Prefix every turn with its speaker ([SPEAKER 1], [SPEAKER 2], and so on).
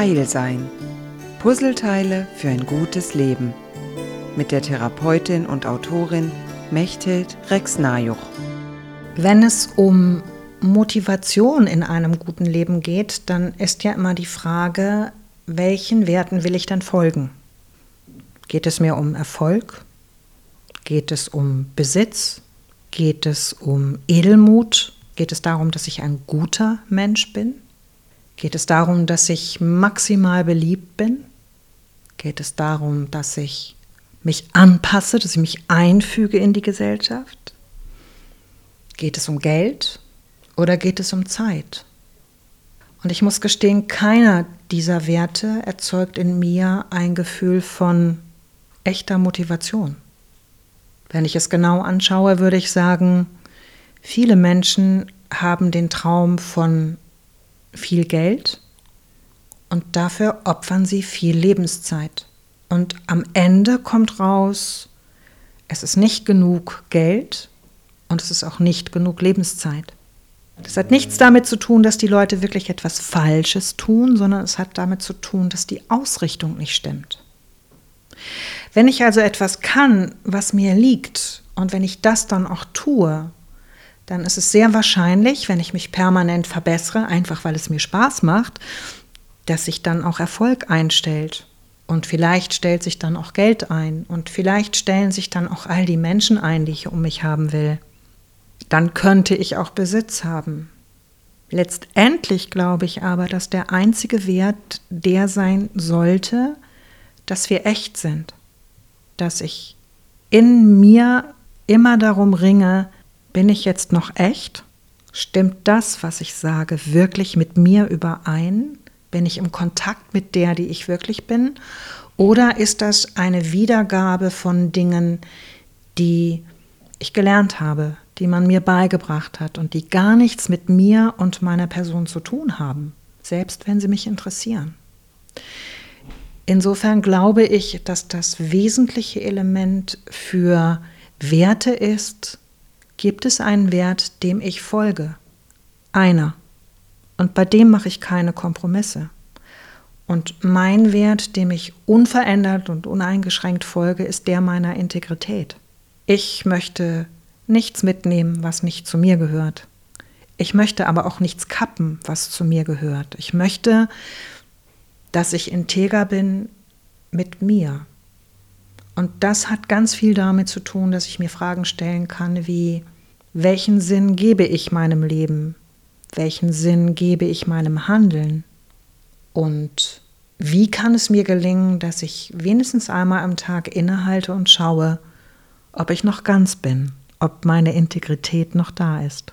[SPEAKER 1] Heil sein. Puzzleteile für ein gutes Leben. Mit der Therapeutin und Autorin Mechthild Rex-Najuch.
[SPEAKER 2] Wenn es um Motivation in einem guten Leben geht, dann ist ja immer die Frage, welchen Werten will ich dann folgen? Geht es mir um Erfolg? Geht es um Besitz? Geht es um Edelmut? Geht es darum, dass ich ein guter Mensch bin? Geht es darum, dass ich maximal beliebt bin? Geht es darum, dass ich mich anpasse, dass ich mich einfüge in die Gesellschaft? Geht es um Geld oder geht es um Zeit? Und ich muss gestehen, keiner dieser Werte erzeugt in mir ein Gefühl von echter Motivation. Wenn ich es genau anschaue, würde ich sagen, viele Menschen haben den Traum von viel Geld und dafür opfern sie viel Lebenszeit. Und am Ende kommt raus, es ist nicht genug Geld und es ist auch nicht genug Lebenszeit. Das hat nichts damit zu tun, dass die Leute wirklich etwas Falsches tun, sondern es hat damit zu tun, dass die Ausrichtung nicht stimmt. Wenn ich also etwas kann, was mir liegt, und wenn ich das dann auch tue, dann ist es sehr wahrscheinlich, wenn ich mich permanent verbessere, einfach weil es mir Spaß macht, dass sich dann auch Erfolg einstellt. Und vielleicht stellt sich dann auch Geld ein. Und vielleicht stellen sich dann auch all die Menschen ein, die ich um mich haben will. Dann könnte ich auch Besitz haben. Letztendlich glaube ich aber, dass der einzige Wert der sein sollte, dass wir echt sind. Dass ich in mir immer darum ringe, bin ich jetzt noch echt? Stimmt das, was ich sage, wirklich mit mir überein? Bin ich im Kontakt mit der, die ich wirklich bin? Oder ist das eine Wiedergabe von Dingen, die ich gelernt habe, die man mir beigebracht hat und die gar nichts mit mir und meiner Person zu tun haben, selbst wenn sie mich interessieren? Insofern glaube ich, dass das wesentliche Element für Werte ist, gibt es einen Wert, dem ich folge. Einer. Und bei dem mache ich keine Kompromisse. Und mein Wert, dem ich unverändert und uneingeschränkt folge, ist der meiner Integrität. Ich möchte nichts mitnehmen, was nicht zu mir gehört. Ich möchte aber auch nichts kappen, was zu mir gehört. Ich möchte, dass ich integer bin mit mir. Und das hat ganz viel damit zu tun, dass ich mir Fragen stellen kann wie, welchen Sinn gebe ich meinem Leben? Welchen Sinn gebe ich meinem Handeln? Und wie kann es mir gelingen, dass ich wenigstens einmal am Tag innehalte und schaue, ob ich noch ganz bin, ob meine Integrität noch da ist?